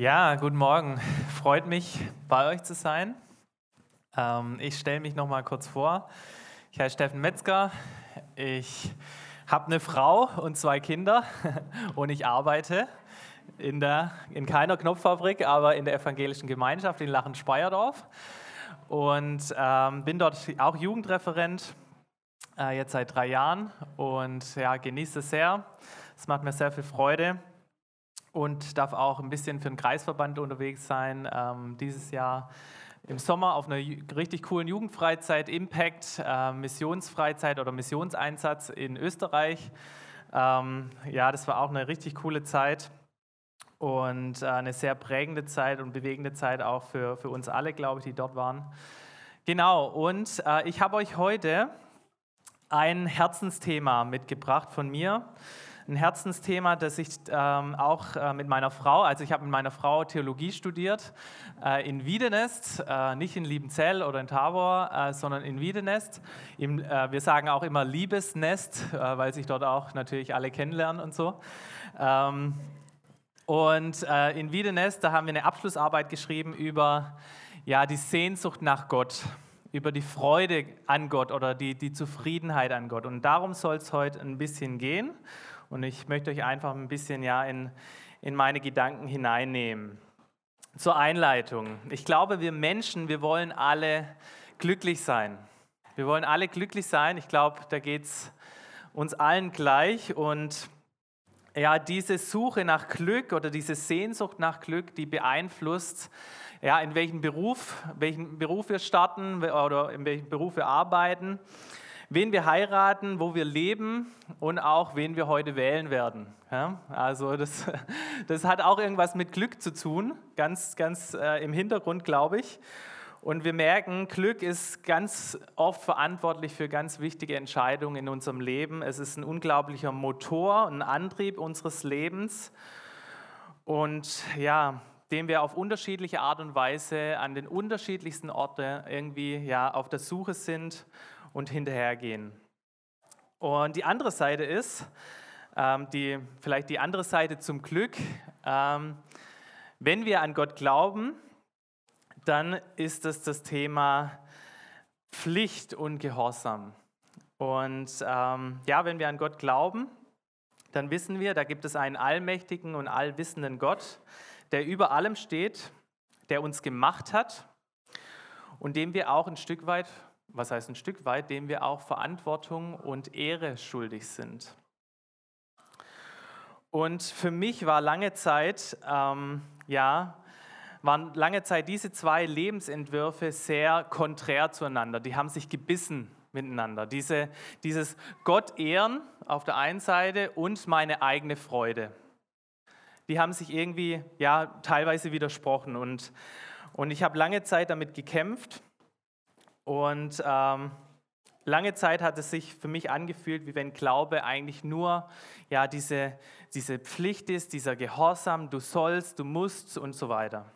Ja, guten Morgen. Freut mich, bei euch zu sein. Ähm, ich stelle mich noch mal kurz vor. Ich heiße Steffen Metzger. Ich habe eine Frau und zwei Kinder und ich arbeite in, der, in keiner Knopffabrik, aber in der evangelischen Gemeinschaft in Lachen-Speyerdorf und ähm, bin dort auch Jugendreferent, äh, jetzt seit drei Jahren und ja, genieße es sehr. Es macht mir sehr viel Freude und darf auch ein bisschen für den Kreisverband unterwegs sein. Ähm, dieses Jahr im Sommer auf einer richtig coolen Jugendfreizeit, Impact, äh, Missionsfreizeit oder Missionseinsatz in Österreich. Ähm, ja, das war auch eine richtig coole Zeit und äh, eine sehr prägende Zeit und bewegende Zeit auch für, für uns alle, glaube ich, die dort waren. Genau, und äh, ich habe euch heute ein Herzensthema mitgebracht von mir ein Herzensthema, das ich ähm, auch äh, mit meiner Frau, also ich habe mit meiner Frau Theologie studiert äh, in Wiedenest, äh, nicht in Liebenzell oder in Tabor, äh, sondern in Wiedenest. Im, äh, wir sagen auch immer Liebesnest, äh, weil sich dort auch natürlich alle kennenlernen und so. Ähm, und in Wiedenest, da haben wir eine Abschlussarbeit geschrieben über ja, die Sehnsucht nach Gott über die Freude an Gott oder die, die Zufriedenheit an Gott. Und darum soll es heute ein bisschen gehen. Und ich möchte euch einfach ein bisschen ja in, in meine Gedanken hineinnehmen. Zur Einleitung. Ich glaube, wir Menschen, wir wollen alle glücklich sein. Wir wollen alle glücklich sein. Ich glaube, da geht es uns allen gleich. Und ja, diese Suche nach Glück oder diese Sehnsucht nach Glück, die beeinflusst, ja, in welchem Beruf, welchen Beruf wir starten oder in welchem Beruf wir arbeiten wen wir heiraten, wo wir leben und auch wen wir heute wählen werden. Ja, also das, das hat auch irgendwas mit Glück zu tun, ganz, ganz äh, im Hintergrund, glaube ich. Und wir merken, Glück ist ganz oft verantwortlich für ganz wichtige Entscheidungen in unserem Leben. Es ist ein unglaublicher Motor, ein Antrieb unseres Lebens. Und ja, dem wir auf unterschiedliche Art und Weise an den unterschiedlichsten Orten irgendwie ja, auf der Suche sind und hinterhergehen. Und die andere Seite ist, ähm, die, vielleicht die andere Seite zum Glück, ähm, wenn wir an Gott glauben, dann ist es das Thema Pflicht und Gehorsam. Und ähm, ja, wenn wir an Gott glauben, dann wissen wir, da gibt es einen allmächtigen und allwissenden Gott, der über allem steht, der uns gemacht hat und dem wir auch ein Stück weit was heißt ein Stück weit, dem wir auch Verantwortung und Ehre schuldig sind. Und für mich war lange Zeit, ähm, ja, waren lange Zeit diese zwei Lebensentwürfe sehr konträr zueinander. Die haben sich gebissen miteinander. Diese, dieses Gott ehren auf der einen Seite und meine eigene Freude. Die haben sich irgendwie ja teilweise widersprochen und, und ich habe lange Zeit damit gekämpft und ähm, lange Zeit hat es sich für mich angefühlt, wie wenn Glaube eigentlich nur ja, diese, diese Pflicht ist, dieser Gehorsam, du sollst, du musst und so weiter.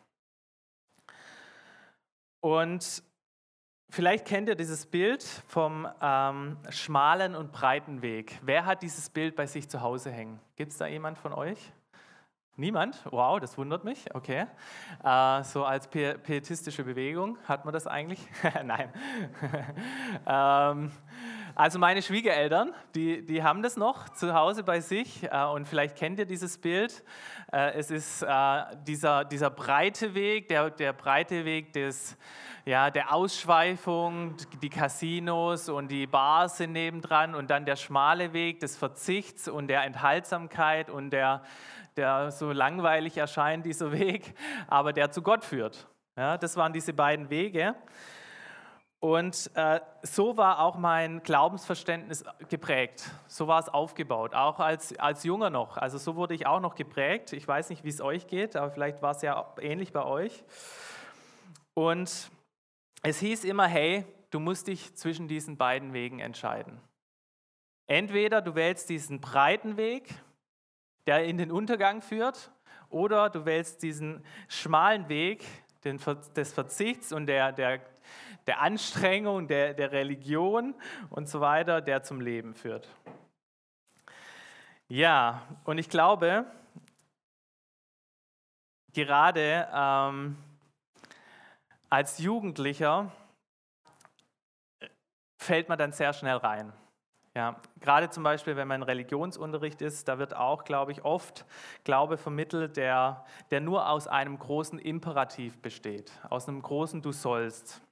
Und vielleicht kennt ihr dieses Bild vom ähm, schmalen und breiten Weg. Wer hat dieses Bild bei sich zu Hause hängen? Gibt es da jemand von euch? Niemand? Wow, das wundert mich. Okay. Äh, so als pietistische Bewegung hat man das eigentlich? Nein. ähm, also meine Schwiegereltern, die, die haben das noch zu Hause bei sich äh, und vielleicht kennt ihr dieses Bild. Äh, es ist äh, dieser, dieser breite Weg, der, der breite Weg des, ja, der Ausschweifung, die Casinos und die Bars sind nebendran und dann der schmale Weg des Verzichts und der Enthaltsamkeit und der der so langweilig erscheint, dieser Weg, aber der zu Gott führt. Ja, das waren diese beiden Wege. Und äh, so war auch mein Glaubensverständnis geprägt. So war es aufgebaut, auch als, als Junger noch. Also so wurde ich auch noch geprägt. Ich weiß nicht, wie es euch geht, aber vielleicht war es ja ähnlich bei euch. Und es hieß immer, hey, du musst dich zwischen diesen beiden Wegen entscheiden. Entweder du wählst diesen breiten Weg der in den Untergang führt, oder du wählst diesen schmalen Weg des Verzichts und der, der, der Anstrengung, der, der Religion und so weiter, der zum Leben führt. Ja, und ich glaube, gerade ähm, als Jugendlicher fällt man dann sehr schnell rein. Ja, gerade zum Beispiel, wenn man Religionsunterricht ist, da wird auch, glaube ich, oft Glaube vermittelt, der, der nur aus einem großen Imperativ besteht, aus einem großen Du sollst.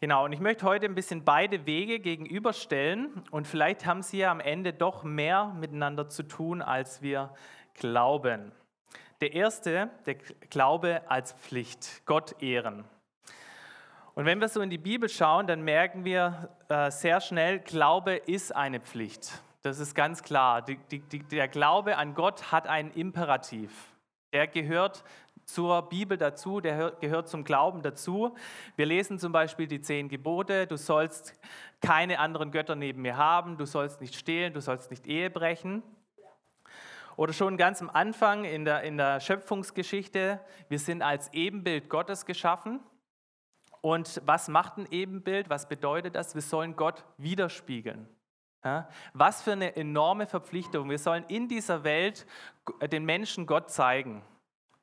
Genau, und ich möchte heute ein bisschen beide Wege gegenüberstellen und vielleicht haben sie ja am Ende doch mehr miteinander zu tun, als wir glauben. Der erste, der Glaube als Pflicht, Gott ehren. Und wenn wir so in die Bibel schauen, dann merken wir äh, sehr schnell, Glaube ist eine Pflicht. Das ist ganz klar. Die, die, die, der Glaube an Gott hat einen Imperativ. Der gehört zur Bibel dazu, der gehört zum Glauben dazu. Wir lesen zum Beispiel die zehn Gebote. Du sollst keine anderen Götter neben mir haben, du sollst nicht stehlen, du sollst nicht Ehe brechen. Oder schon ganz am Anfang in der, in der Schöpfungsgeschichte, wir sind als Ebenbild Gottes geschaffen. Und was macht ein Ebenbild? Was bedeutet das? Wir sollen Gott widerspiegeln. Ja? Was für eine enorme Verpflichtung. Wir sollen in dieser Welt den Menschen Gott zeigen.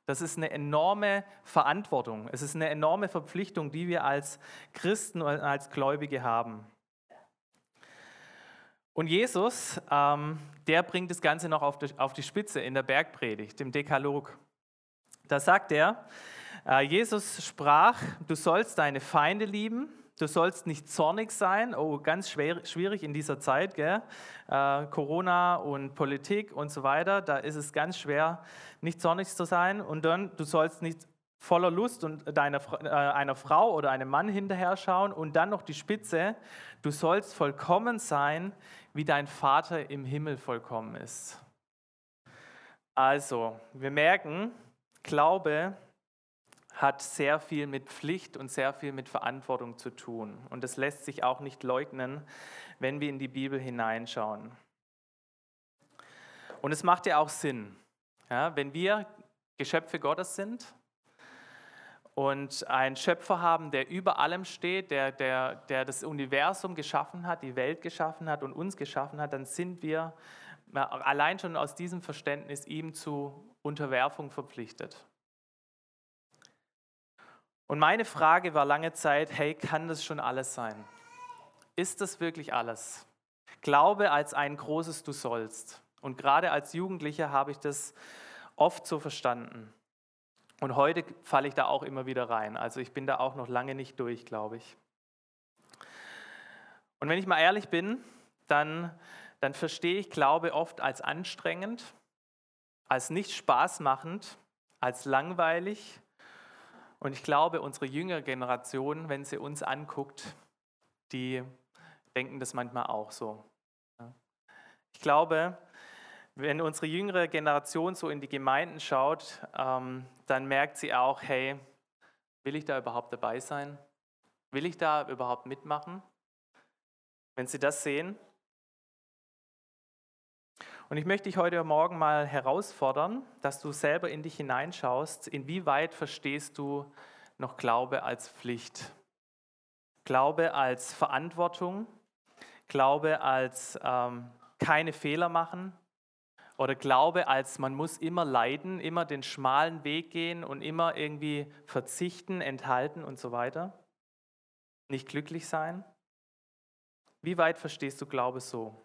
Das ist eine enorme Verantwortung. Es ist eine enorme Verpflichtung, die wir als Christen und als Gläubige haben. Und Jesus, ähm, der bringt das Ganze noch auf die, auf die Spitze in der Bergpredigt, im Dekalog. Da sagt er, äh, Jesus sprach, du sollst deine Feinde lieben, du sollst nicht zornig sein. Oh, ganz schwer, schwierig in dieser Zeit, gell? Äh, Corona und Politik und so weiter. Da ist es ganz schwer, nicht zornig zu sein. Und dann, du sollst nicht voller Lust und deiner, äh, einer Frau oder einem Mann hinterher schauen. Und dann noch die Spitze, du sollst vollkommen sein, wie dein Vater im Himmel vollkommen ist. Also, wir merken, Glaube hat sehr viel mit Pflicht und sehr viel mit Verantwortung zu tun. Und das lässt sich auch nicht leugnen, wenn wir in die Bibel hineinschauen. Und es macht ja auch Sinn, ja, wenn wir Geschöpfe Gottes sind und einen Schöpfer haben, der über allem steht, der, der, der das Universum geschaffen hat, die Welt geschaffen hat und uns geschaffen hat, dann sind wir allein schon aus diesem Verständnis ihm zu Unterwerfung verpflichtet. Und meine Frage war lange Zeit, hey, kann das schon alles sein? Ist das wirklich alles? Glaube als ein großes Du sollst. Und gerade als Jugendlicher habe ich das oft so verstanden. Und heute falle ich da auch immer wieder rein. Also ich bin da auch noch lange nicht durch, glaube ich. Und wenn ich mal ehrlich bin, dann, dann verstehe ich Glaube oft als anstrengend, als nicht spaßmachend, als langweilig und ich glaube, unsere jüngere Generation, wenn sie uns anguckt, die denken das manchmal auch so. Ich glaube, wenn unsere jüngere Generation so in die Gemeinden schaut, ähm, dann merkt sie auch, hey, will ich da überhaupt dabei sein? Will ich da überhaupt mitmachen? Wenn sie das sehen, und ich möchte dich heute Morgen mal herausfordern, dass du selber in dich hineinschaust, inwieweit verstehst du noch Glaube als Pflicht, Glaube als Verantwortung, Glaube als ähm, keine Fehler machen oder Glaube als man muss immer leiden, immer den schmalen Weg gehen und immer irgendwie verzichten, enthalten und so weiter, nicht glücklich sein. Wie weit verstehst du Glaube so?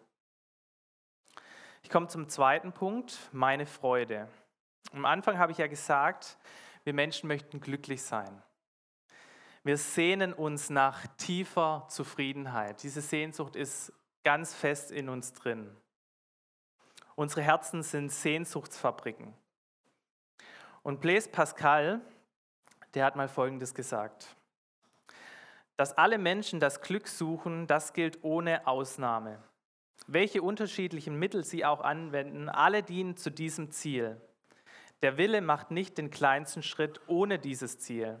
Ich komme zum zweiten Punkt, meine Freude. Am Anfang habe ich ja gesagt, wir Menschen möchten glücklich sein. Wir sehnen uns nach tiefer Zufriedenheit. Diese Sehnsucht ist ganz fest in uns drin. Unsere Herzen sind Sehnsuchtsfabriken. Und Blaise Pascal, der hat mal Folgendes gesagt. Dass alle Menschen das Glück suchen, das gilt ohne Ausnahme. Welche unterschiedlichen Mittel sie auch anwenden, alle dienen zu diesem Ziel. Der Wille macht nicht den kleinsten Schritt ohne dieses Ziel.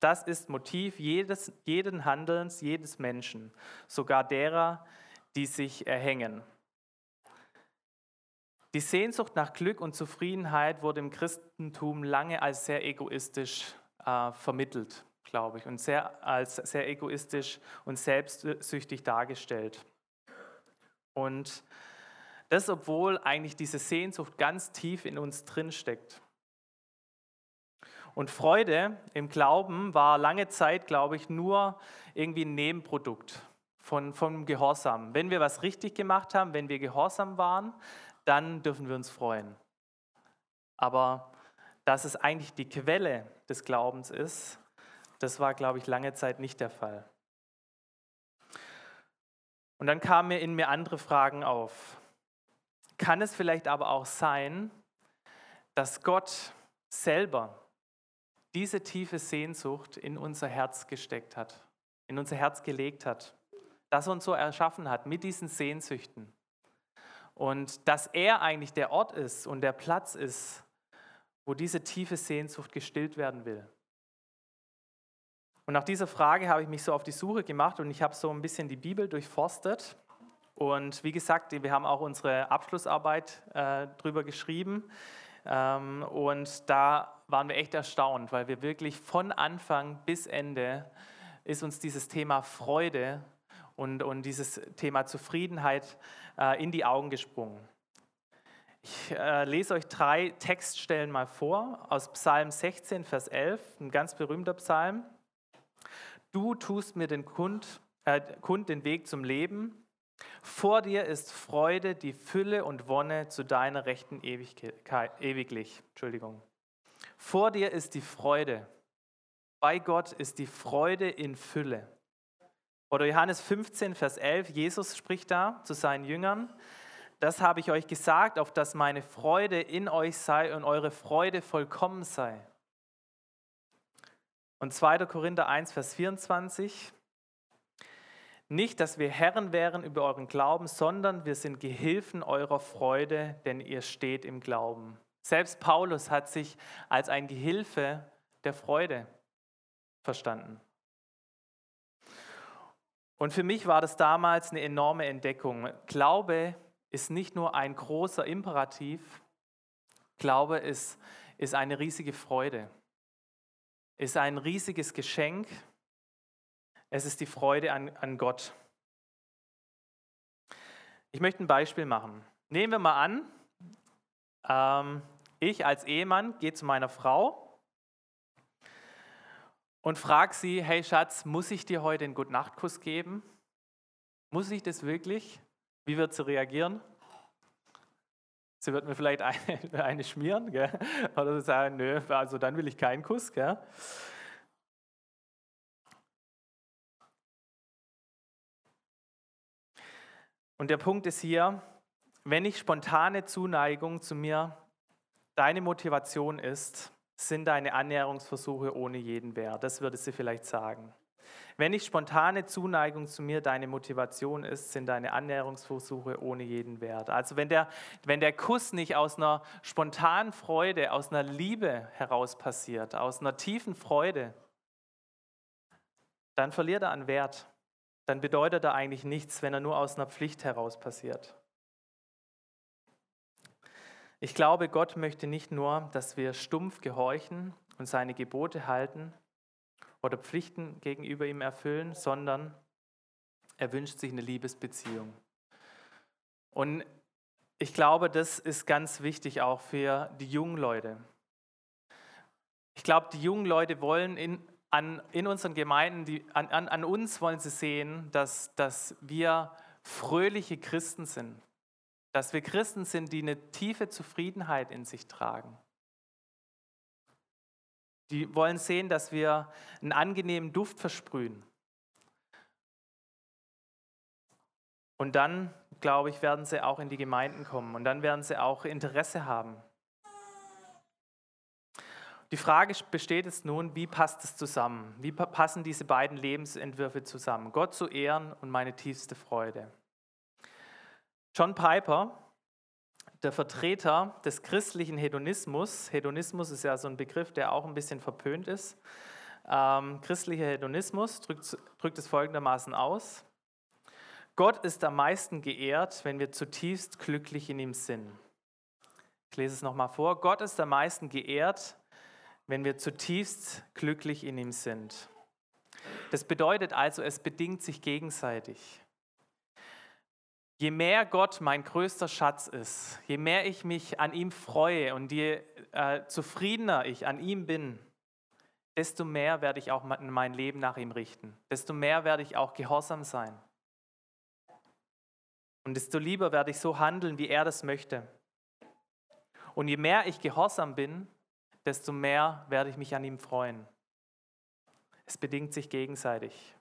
Das ist Motiv jedes, jeden Handelns, jedes Menschen, sogar derer, die sich erhängen. Die Sehnsucht nach Glück und Zufriedenheit wurde im Christentum lange als sehr egoistisch äh, vermittelt, glaube ich, und sehr, als sehr egoistisch und selbstsüchtig dargestellt. Und das, obwohl eigentlich diese Sehnsucht ganz tief in uns drin steckt. Und Freude im Glauben war lange Zeit, glaube ich, nur irgendwie ein Nebenprodukt von, vom Gehorsam. Wenn wir was richtig gemacht haben, wenn wir gehorsam waren, dann dürfen wir uns freuen. Aber dass es eigentlich die Quelle des Glaubens ist, das war, glaube ich, lange Zeit nicht der Fall. Und dann kamen mir in mir andere Fragen auf. Kann es vielleicht aber auch sein, dass Gott selber diese tiefe Sehnsucht in unser Herz gesteckt hat, in unser Herz gelegt hat, dass er uns so erschaffen hat mit diesen Sehnsüchten. Und dass er eigentlich der Ort ist und der Platz ist, wo diese tiefe Sehnsucht gestillt werden will. Und nach dieser Frage habe ich mich so auf die Suche gemacht und ich habe so ein bisschen die Bibel durchforstet. Und wie gesagt, wir haben auch unsere Abschlussarbeit äh, drüber geschrieben. Ähm, und da waren wir echt erstaunt, weil wir wirklich von Anfang bis Ende ist uns dieses Thema Freude und, und dieses Thema Zufriedenheit äh, in die Augen gesprungen. Ich äh, lese euch drei Textstellen mal vor aus Psalm 16, Vers 11, ein ganz berühmter Psalm. Du tust mir den Kund, äh, Kund den Weg zum Leben. Vor dir ist Freude, die Fülle und Wonne zu deiner Rechten Ewigkeit, ewiglich. Entschuldigung. Vor dir ist die Freude. Bei Gott ist die Freude in Fülle. Oder Johannes 15, Vers 11, Jesus spricht da zu seinen Jüngern. Das habe ich euch gesagt, auf dass meine Freude in euch sei und eure Freude vollkommen sei. Und 2. Korinther 1, Vers 24. Nicht, dass wir Herren wären über euren Glauben, sondern wir sind Gehilfen eurer Freude, denn ihr steht im Glauben. Selbst Paulus hat sich als ein Gehilfe der Freude verstanden. Und für mich war das damals eine enorme Entdeckung. Glaube ist nicht nur ein großer Imperativ, Glaube ist, ist eine riesige Freude, ist ein riesiges Geschenk. Es ist die Freude an, an Gott. Ich möchte ein Beispiel machen. Nehmen wir mal an, ähm, ich als Ehemann gehe zu meiner Frau und frage sie, hey Schatz, muss ich dir heute einen Gutnachtkuss geben? Muss ich das wirklich? Wie wird sie reagieren? Sie wird mir vielleicht eine, eine schmieren gell? oder sagen, nö, also dann will ich keinen Kuss. Gell? Und der Punkt ist hier, wenn ich spontane Zuneigung zu mir deine Motivation ist, sind deine Annäherungsversuche ohne jeden Wert. Das würde sie vielleicht sagen. Wenn nicht spontane Zuneigung zu mir deine Motivation ist, sind deine Annäherungsversuche ohne jeden Wert. Also wenn der, wenn der Kuss nicht aus einer spontanen Freude, aus einer Liebe heraus passiert, aus einer tiefen Freude, dann verliert er an Wert. Dann bedeutet er eigentlich nichts, wenn er nur aus einer Pflicht heraus passiert. Ich glaube, Gott möchte nicht nur, dass wir stumpf gehorchen und seine Gebote halten, oder Pflichten gegenüber ihm erfüllen, sondern er wünscht sich eine Liebesbeziehung. Und ich glaube, das ist ganz wichtig auch für die jungen Leute. Ich glaube, die jungen Leute wollen in, an, in unseren Gemeinden, die, an, an, an uns wollen sie sehen, dass, dass wir fröhliche Christen sind. Dass wir Christen sind, die eine tiefe Zufriedenheit in sich tragen. Die wollen sehen, dass wir einen angenehmen Duft versprühen. Und dann, glaube ich, werden sie auch in die Gemeinden kommen und dann werden sie auch Interesse haben. Die Frage besteht jetzt nun, wie passt es zusammen? Wie passen diese beiden Lebensentwürfe zusammen? Gott zu ehren und meine tiefste Freude. John Piper der Vertreter des christlichen Hedonismus, Hedonismus ist ja so ein Begriff, der auch ein bisschen verpönt ist, ähm, christlicher Hedonismus drückt, drückt es folgendermaßen aus. Gott ist am meisten geehrt, wenn wir zutiefst glücklich in ihm sind. Ich lese es nochmal vor. Gott ist am meisten geehrt, wenn wir zutiefst glücklich in ihm sind. Das bedeutet also, es bedingt sich gegenseitig. Je mehr Gott mein größter Schatz ist, je mehr ich mich an ihm freue und je äh, zufriedener ich an ihm bin, desto mehr werde ich auch mein Leben nach ihm richten. Desto mehr werde ich auch gehorsam sein. Und desto lieber werde ich so handeln, wie er das möchte. Und je mehr ich gehorsam bin, desto mehr werde ich mich an ihm freuen. Es bedingt sich gegenseitig.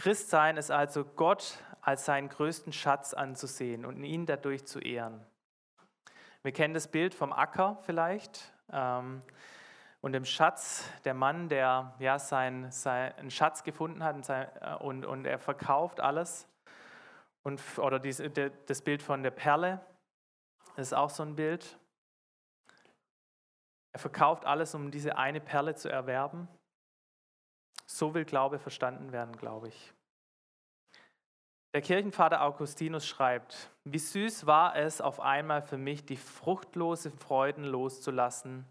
Christsein ist also Gott als seinen größten Schatz anzusehen und ihn dadurch zu ehren. Wir kennen das Bild vom Acker vielleicht ähm, und dem Schatz, der Mann, der ja seinen sein Schatz gefunden hat und, sein, äh, und, und er verkauft alles. Und, oder dies, das Bild von der Perle, ist auch so ein Bild. Er verkauft alles, um diese eine Perle zu erwerben. So will Glaube verstanden werden, glaube ich. Der Kirchenvater Augustinus schreibt, wie süß war es auf einmal für mich, die fruchtlose Freuden loszulassen,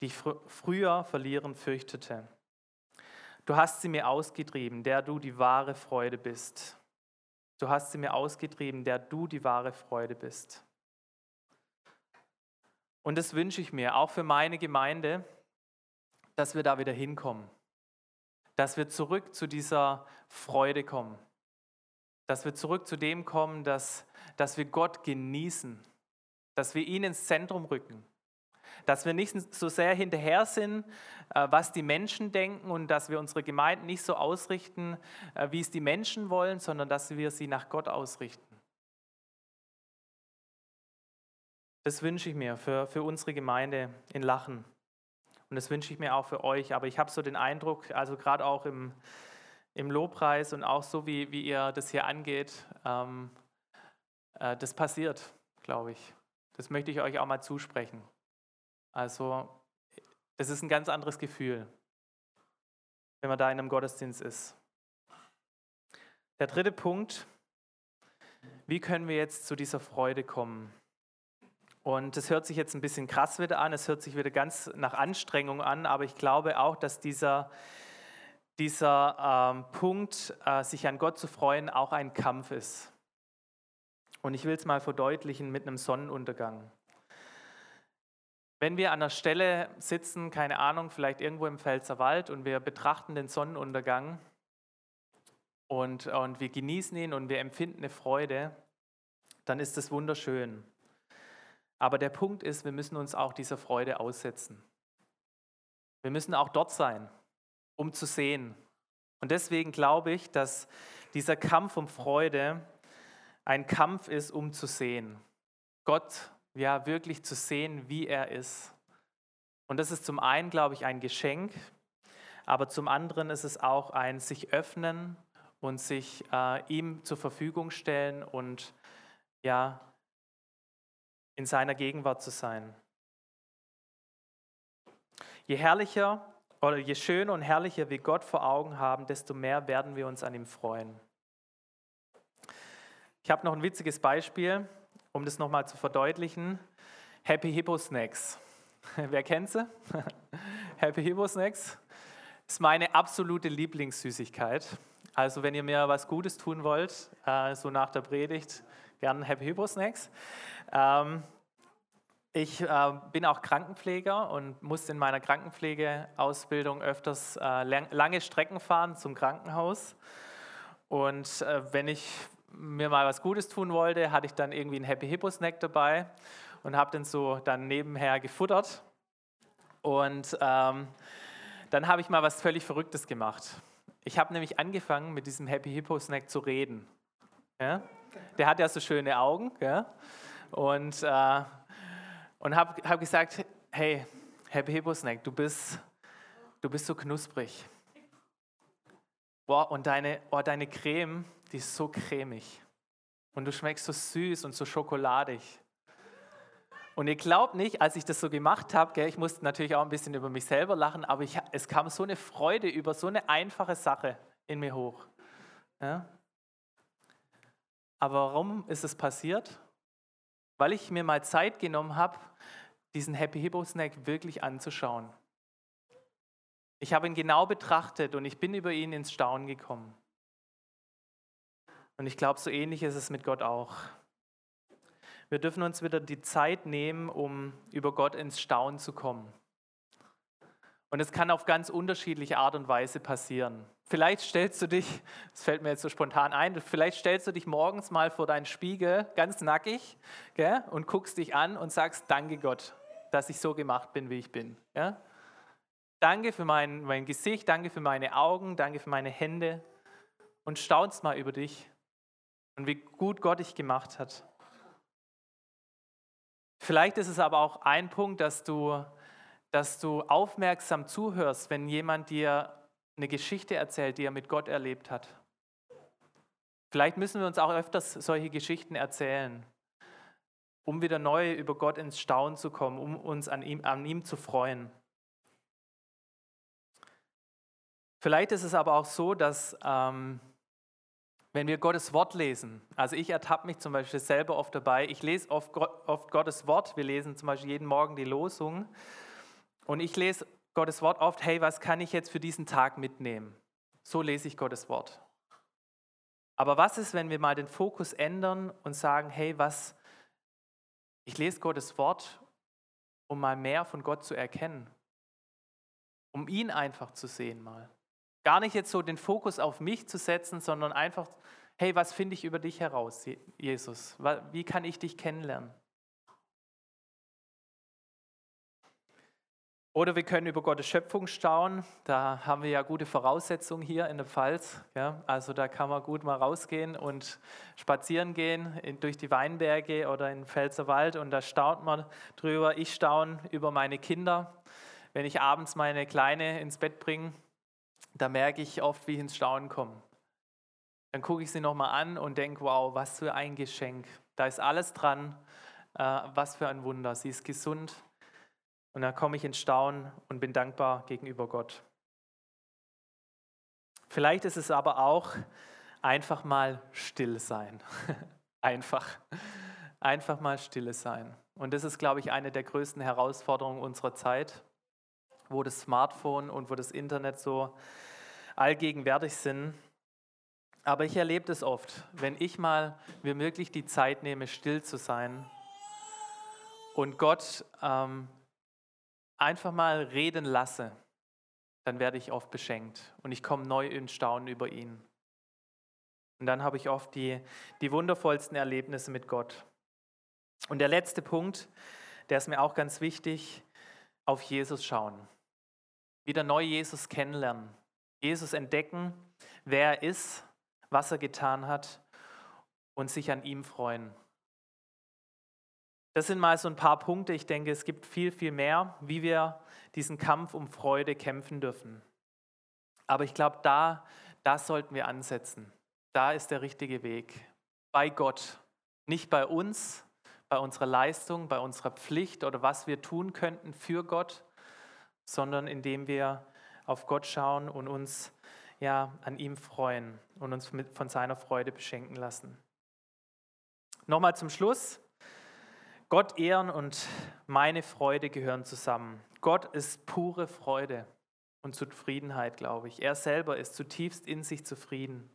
die ich fr früher verlieren fürchtete. Du hast sie mir ausgetrieben, der du die wahre Freude bist. Du hast sie mir ausgetrieben, der du die wahre Freude bist. Und das wünsche ich mir auch für meine Gemeinde, dass wir da wieder hinkommen. Dass wir zurück zu dieser Freude kommen. Dass wir zurück zu dem kommen, dass, dass wir Gott genießen. Dass wir ihn ins Zentrum rücken. Dass wir nicht so sehr hinterher sind, äh, was die Menschen denken und dass wir unsere Gemeinden nicht so ausrichten, äh, wie es die Menschen wollen, sondern dass wir sie nach Gott ausrichten. Das wünsche ich mir für, für unsere Gemeinde in Lachen. Und das wünsche ich mir auch für euch. Aber ich habe so den Eindruck, also gerade auch im, im Lobpreis und auch so, wie, wie ihr das hier angeht, ähm, äh, das passiert, glaube ich. Das möchte ich euch auch mal zusprechen. Also, das ist ein ganz anderes Gefühl, wenn man da in einem Gottesdienst ist. Der dritte Punkt, wie können wir jetzt zu dieser Freude kommen? Und das hört sich jetzt ein bisschen krass wieder an, es hört sich wieder ganz nach Anstrengung an, aber ich glaube auch, dass dieser, dieser ähm, Punkt, äh, sich an Gott zu freuen, auch ein Kampf ist. Und ich will es mal verdeutlichen mit einem Sonnenuntergang. Wenn wir an der Stelle sitzen, keine Ahnung, vielleicht irgendwo im Pfälzerwald und wir betrachten den Sonnenuntergang und, und wir genießen ihn und wir empfinden eine Freude, dann ist es wunderschön. Aber der Punkt ist, wir müssen uns auch dieser Freude aussetzen. Wir müssen auch dort sein, um zu sehen. Und deswegen glaube ich, dass dieser Kampf um Freude ein Kampf ist, um zu sehen. Gott ja wirklich zu sehen, wie er ist. Und das ist zum einen, glaube ich, ein Geschenk, aber zum anderen ist es auch ein sich öffnen und sich äh, ihm zur Verfügung stellen und ja in seiner Gegenwart zu sein. Je herrlicher oder je schöner und herrlicher wir Gott vor Augen haben, desto mehr werden wir uns an ihm freuen. Ich habe noch ein witziges Beispiel, um das nochmal zu verdeutlichen. Happy Hippo Snacks. Wer kennt sie? Happy Hippo Snacks ist meine absolute Lieblingssüßigkeit. Also wenn ihr mir was Gutes tun wollt, äh, so nach der Predigt, gern Happy Hippo Snacks. Ähm, ich äh, bin auch Krankenpfleger und musste in meiner Krankenpflegeausbildung öfters äh, lange Strecken fahren zum Krankenhaus. Und äh, wenn ich mir mal was Gutes tun wollte, hatte ich dann irgendwie einen Happy Hippo Snack dabei und habe den so dann nebenher gefuttert. Und ähm, dann habe ich mal was völlig Verrücktes gemacht. Ich habe nämlich angefangen, mit diesem Happy Hippo Snack zu reden. Ja? Der hat ja so schöne Augen. Ja? Und, äh, und habe hab gesagt, hey, Hippo Snack, du bist, du bist so knusprig. Boah, und deine, oh, deine Creme, die ist so cremig. Und du schmeckst so süß und so schokoladig. Und ihr glaubt nicht, als ich das so gemacht habe, ich musste natürlich auch ein bisschen über mich selber lachen, aber ich, es kam so eine Freude über so eine einfache Sache in mir hoch. Ja? Aber warum ist es passiert? Weil ich mir mal Zeit genommen habe, diesen Happy Hippo Snack wirklich anzuschauen. Ich habe ihn genau betrachtet und ich bin über ihn ins Staunen gekommen. Und ich glaube, so ähnlich ist es mit Gott auch. Wir dürfen uns wieder die Zeit nehmen, um über Gott ins Staunen zu kommen. Und es kann auf ganz unterschiedliche Art und Weise passieren. Vielleicht stellst du dich, das fällt mir jetzt so spontan ein, vielleicht stellst du dich morgens mal vor deinen Spiegel ganz nackig gell, und guckst dich an und sagst, danke Gott, dass ich so gemacht bin, wie ich bin. Ja? Danke für mein, mein Gesicht, danke für meine Augen, danke für meine Hände und staunst mal über dich und wie gut Gott dich gemacht hat. Vielleicht ist es aber auch ein Punkt, dass du, dass du aufmerksam zuhörst, wenn jemand dir eine Geschichte erzählt, die er mit Gott erlebt hat. Vielleicht müssen wir uns auch öfters solche Geschichten erzählen, um wieder neu über Gott ins Staunen zu kommen, um uns an ihm, an ihm zu freuen. Vielleicht ist es aber auch so, dass ähm, wenn wir Gottes Wort lesen, also ich ertappe mich zum Beispiel selber oft dabei, ich lese oft, oft Gottes Wort, wir lesen zum Beispiel jeden Morgen die Losung und ich lese Gottes Wort oft, hey, was kann ich jetzt für diesen Tag mitnehmen? So lese ich Gottes Wort. Aber was ist, wenn wir mal den Fokus ändern und sagen, hey, was, ich lese Gottes Wort, um mal mehr von Gott zu erkennen, um ihn einfach zu sehen mal. Gar nicht jetzt so den Fokus auf mich zu setzen, sondern einfach, hey, was finde ich über dich heraus, Jesus? Wie kann ich dich kennenlernen? Oder wir können über Gottes Schöpfung staunen. Da haben wir ja gute Voraussetzungen hier in der Pfalz. Ja? Also da kann man gut mal rausgehen und spazieren gehen in, durch die Weinberge oder in den Pfälzerwald und da staunt man drüber. Ich staune über meine Kinder. Wenn ich abends meine Kleine ins Bett bringe, da merke ich oft, wie ich ins Staunen komme. Dann gucke ich sie nochmal an und denke, wow, was für ein Geschenk. Da ist alles dran. Äh, was für ein Wunder. Sie ist gesund. Und dann komme ich ins Staunen und bin dankbar gegenüber Gott. Vielleicht ist es aber auch einfach mal still sein. einfach. Einfach mal stille sein. Und das ist, glaube ich, eine der größten Herausforderungen unserer Zeit, wo das Smartphone und wo das Internet so allgegenwärtig sind. Aber ich erlebe das oft, wenn ich mal mir wirklich die Zeit nehme, still zu sein und Gott ähm, einfach mal reden lasse, dann werde ich oft beschenkt und ich komme neu in Staunen über ihn. Und dann habe ich oft die, die wundervollsten Erlebnisse mit Gott. Und der letzte Punkt, der ist mir auch ganz wichtig, auf Jesus schauen. Wieder neu Jesus kennenlernen. Jesus entdecken, wer er ist, was er getan hat und sich an ihm freuen. Das sind mal so ein paar Punkte. Ich denke, es gibt viel, viel mehr, wie wir diesen Kampf um Freude kämpfen dürfen. Aber ich glaube, da, da sollten wir ansetzen. Da ist der richtige Weg. Bei Gott. Nicht bei uns, bei unserer Leistung, bei unserer Pflicht oder was wir tun könnten für Gott, sondern indem wir auf Gott schauen und uns ja an ihm freuen und uns mit, von seiner Freude beschenken lassen. Nochmal zum Schluss. Gott ehren und meine Freude gehören zusammen. Gott ist pure Freude und Zufriedenheit, glaube ich. Er selber ist zutiefst in sich zufrieden.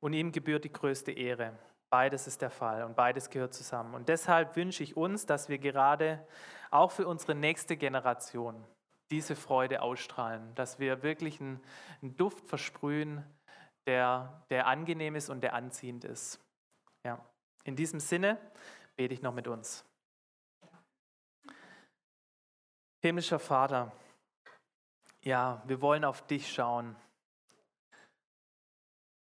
Und ihm gebührt die größte Ehre. Beides ist der Fall und beides gehört zusammen. Und deshalb wünsche ich uns, dass wir gerade auch für unsere nächste Generation diese Freude ausstrahlen, dass wir wirklich einen, Duft versprühen, der, der angenehm ist und der anziehend ist. Ja. In diesem Sinne bete ich noch mit uns. Himmlischer Vater, ja, wir wollen auf dich schauen.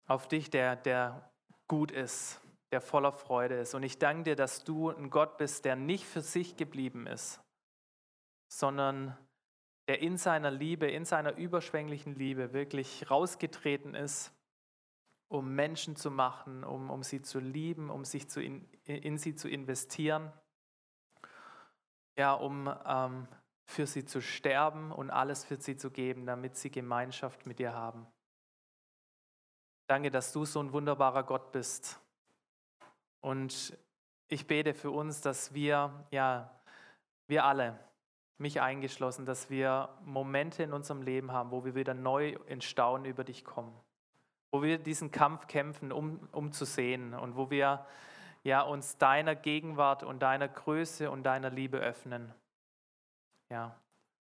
Auf dich, der, der gut ist, der voller Freude ist. Und ich danke dir, dass du ein Gott bist, der nicht für sich geblieben ist, sondern der in seiner Liebe, in seiner überschwänglichen Liebe wirklich rausgetreten ist, um Menschen zu machen, um, um sie zu lieben, um sich zu in, in sie zu investieren, ja, um ähm, für sie zu sterben und alles für sie zu geben, damit sie Gemeinschaft mit dir haben. Danke, dass du so ein wunderbarer Gott bist. Und ich bete für uns, dass wir, ja, wir alle, mich eingeschlossen, dass wir Momente in unserem Leben haben, wo wir wieder neu in Staunen über dich kommen, wo wir diesen Kampf kämpfen, um, um zu sehen und wo wir ja, uns deiner Gegenwart und deiner Größe und deiner Liebe öffnen. Ja,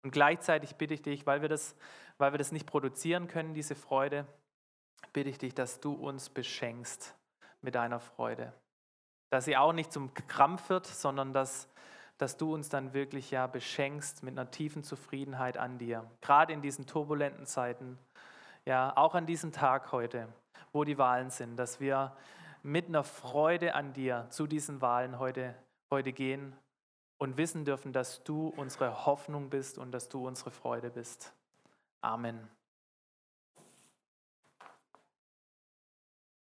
Und gleichzeitig bitte ich dich, weil wir das, weil wir das nicht produzieren können, diese Freude, bitte ich dich, dass du uns beschenkst mit deiner Freude. Dass sie auch nicht zum Krampf wird, sondern dass, dass du uns dann wirklich ja beschenkst mit einer tiefen Zufriedenheit an dir. Gerade in diesen turbulenten Zeiten, ja, auch an diesem Tag heute, wo die Wahlen sind, dass wir mit einer Freude an dir zu diesen Wahlen heute, heute gehen und wissen dürfen, dass du unsere Hoffnung bist und dass du unsere Freude bist. Amen.